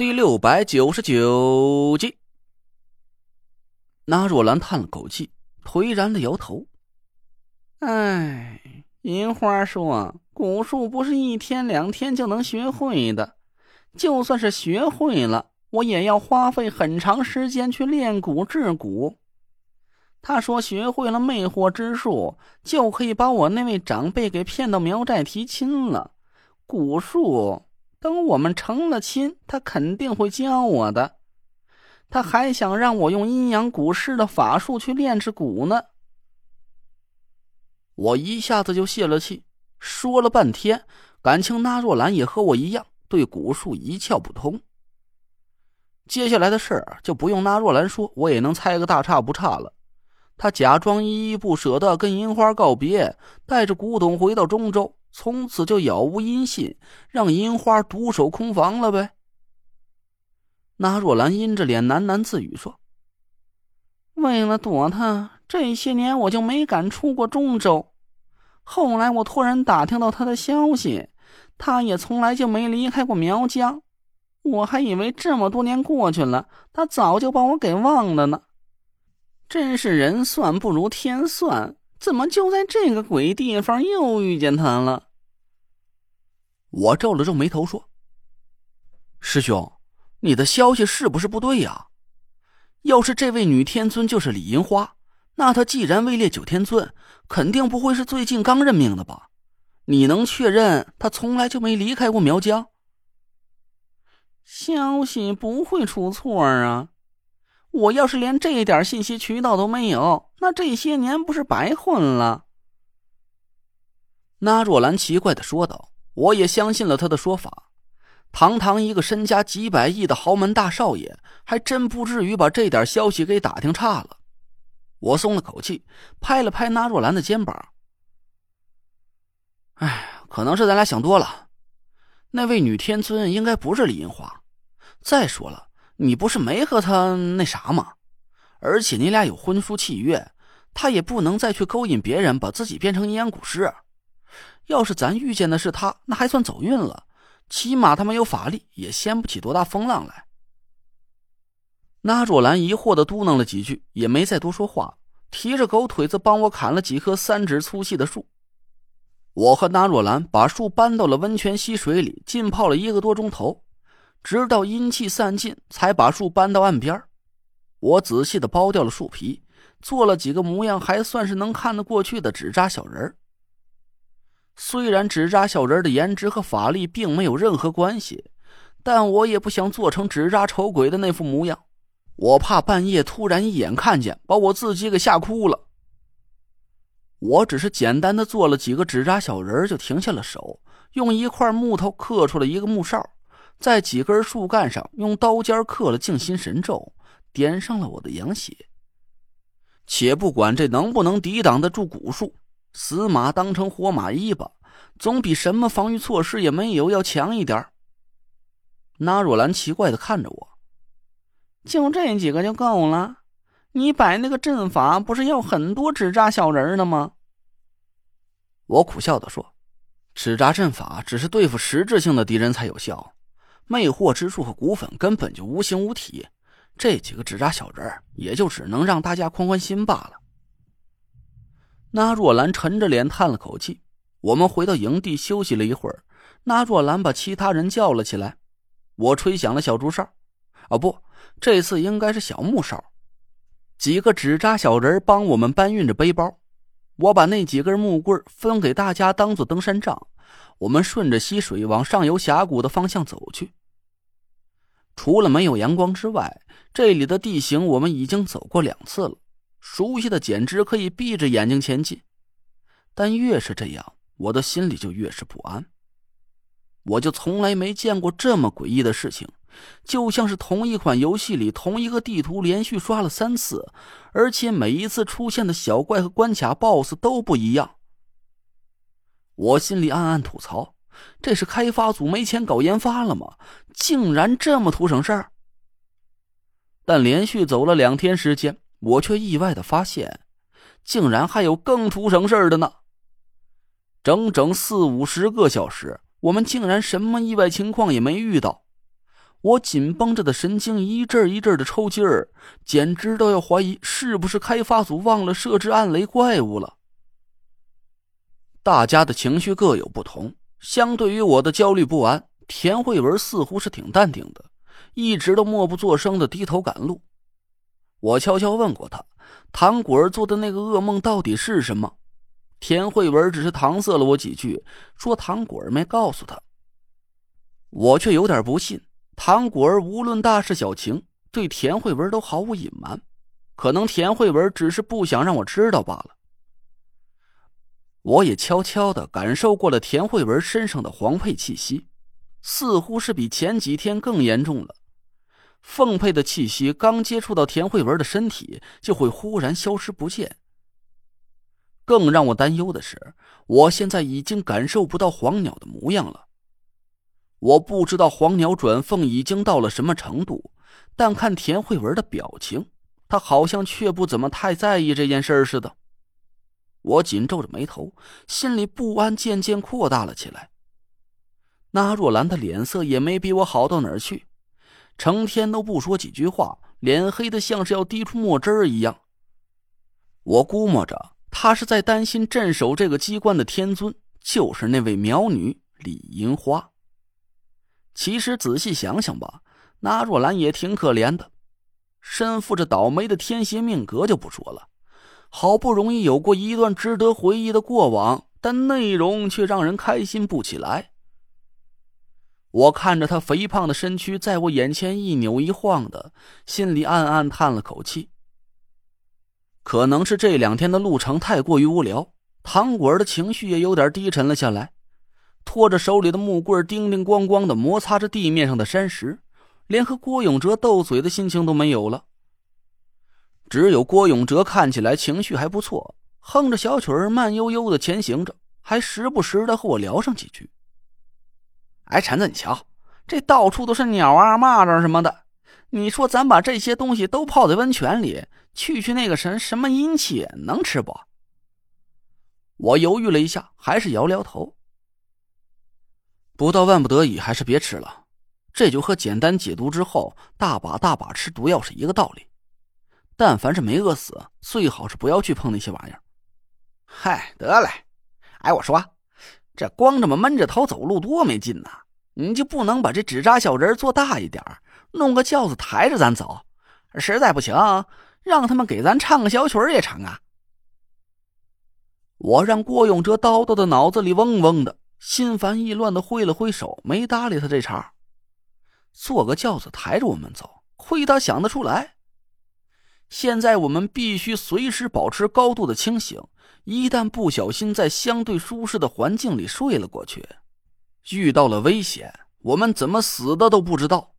第六百九十九集，那若兰叹了口气，颓然的摇头：“哎，银花说，蛊术不是一天两天就能学会的，就算是学会了，我也要花费很长时间去练蛊治蛊。他说，学会了魅惑之术，就可以把我那位长辈给骗到苗寨提亲了。蛊术。”等我们成了亲，他肯定会教我的。他还想让我用阴阳蛊师的法术去炼制蛊呢。我一下子就泄了气，说了半天，感情那若兰也和我一样，对蛊术一窍不通。接下来的事儿就不用那若兰说，我也能猜个大差不差了。他假装依依不舍的跟银花告别，带着古董回到中州。从此就杳无音信，让银花独守空房了呗。那若兰阴着脸喃喃自语说：“为了躲他，这些年我就没敢出过中州。后来我突然打听到他的消息，他也从来就没离开过苗疆。我还以为这么多年过去了，他早就把我给忘了呢。真是人算不如天算。”怎么就在这个鬼地方又遇见他了？我皱了皱眉头说：“师兄，你的消息是不是不对呀？要是这位女天尊就是李银花，那她既然位列九天尊，肯定不会是最近刚任命的吧？你能确认她从来就没离开过苗疆？消息不会出错啊！我要是连这点信息渠道都没有。”那这些年不是白混了？那若兰奇怪的说道：“我也相信了他的说法。堂堂一个身家几百亿的豪门大少爷，还真不至于把这点消息给打听差了。”我松了口气，拍了拍那若兰的肩膀：“哎，可能是咱俩想多了。那位女天尊应该不是李银花。再说了，你不是没和他那啥吗？”而且你俩有婚书契约，他也不能再去勾引别人，把自己变成阴阳蛊师。要是咱遇见的是他，那还算走运了，起码他没有法力，也掀不起多大风浪来。那若兰疑惑的嘟囔了几句，也没再多说话，提着狗腿子帮我砍了几棵三指粗细的树。我和那若兰把树搬到了温泉溪水里，浸泡了一个多钟头，直到阴气散尽，才把树搬到岸边。我仔细的剥掉了树皮，做了几个模样还算是能看得过去的纸扎小人虽然纸扎小人的颜值和法力并没有任何关系，但我也不想做成纸扎丑鬼的那副模样。我怕半夜突然一眼看见，把我自己给吓哭了。我只是简单的做了几个纸扎小人就停下了手，用一块木头刻出了一个木哨，在几根树干上用刀尖刻了静心神咒。点上了我的阳血。且不管这能不能抵挡得住蛊术，死马当成活马医吧，总比什么防御措施也没有要强一点。那若兰奇怪的看着我，就这几个就够了？你摆那个阵法不是要很多纸扎小人的吗？我苦笑的说：“纸扎阵法只是对付实质性的敌人才有效，魅惑之术和蛊粉根本就无形无体。”这几个纸扎小人也就只能让大家宽宽心罢了。那若兰沉着脸叹了口气。我们回到营地休息了一会儿，那若兰把其他人叫了起来。我吹响了小竹哨，哦不，这次应该是小木哨。几个纸扎小人帮我们搬运着背包。我把那几根木棍分给大家当做登山杖。我们顺着溪水往上游峡谷的方向走去。除了没有阳光之外，这里的地形我们已经走过两次了，熟悉的简直可以闭着眼睛前进。但越是这样，我的心里就越是不安。我就从来没见过这么诡异的事情，就像是同一款游戏里同一个地图连续刷了三次，而且每一次出现的小怪和关卡 BOSS 都不一样。我心里暗暗吐槽。这是开发组没钱搞研发了吗？竟然这么图省事儿！但连续走了两天时间，我却意外的发现，竟然还有更图省事儿的呢。整整四五十个小时，我们竟然什么意外情况也没遇到。我紧绷着的神经一阵一阵的抽筋儿，简直都要怀疑是不是开发组忘了设置暗雷怪物了。大家的情绪各有不同，相对于我的焦虑不安，田慧文似乎是挺淡定的，一直都默不作声的低头赶路。我悄悄问过他，唐果儿做的那个噩梦到底是什么？田慧文只是搪塞了我几句，说唐果儿没告诉他。我却有点不信，唐果儿无论大事小情，对田慧文都毫无隐瞒，可能田慧文只是不想让我知道罢了。我也悄悄的感受过了田慧文身上的黄配气息，似乎是比前几天更严重了。凤配的气息刚接触到田慧文的身体，就会忽然消失不见。更让我担忧的是，我现在已经感受不到黄鸟的模样了。我不知道黄鸟转凤已经到了什么程度，但看田慧文的表情，他好像却不怎么太在意这件事似的。我紧皱着眉头，心里不安渐渐扩大了起来。那若兰的脸色也没比我好到哪儿去，成天都不说几句话，脸黑的像是要滴出墨汁儿一样。我估摸着，她是在担心镇守这个机关的天尊就是那位苗女李银花。其实仔细想想吧，那若兰也挺可怜的，身负着倒霉的天蝎命格就不说了。好不容易有过一段值得回忆的过往，但内容却让人开心不起来。我看着他肥胖的身躯在我眼前一扭一晃的，心里暗暗叹了口气。可能是这两天的路程太过于无聊，唐果儿的情绪也有点低沉了下来，拖着手里的木棍叮叮咣咣的摩擦着地面上的山石，连和郭永哲斗嘴的心情都没有了。只有郭永哲看起来情绪还不错，哼着小曲儿，慢悠悠的前行着，还时不时的和我聊上几句。哎，陈子，你瞧，这到处都是鸟啊、蚂蚱什么的，你说咱把这些东西都泡在温泉里，去去那个什什么阴气，能吃不？我犹豫了一下，还是摇摇头。不到万不得已，还是别吃了。这就和简单解毒之后大把大把吃毒药是一个道理。但凡是没饿死，最好是不要去碰那些玩意儿。嗨，得嘞！哎，我说，这光这么闷着头走路多没劲呐！你就不能把这纸扎小人做大一点弄个轿子抬着咱走？实在不行，让他们给咱唱个小曲儿也成啊！我让郭永哲叨叨的脑子里嗡嗡的，心烦意乱的挥了挥手，没搭理他这茬。坐个轿子抬着我们走，亏他想得出来。现在我们必须随时保持高度的清醒，一旦不小心在相对舒适的环境里睡了过去，遇到了危险，我们怎么死的都不知道。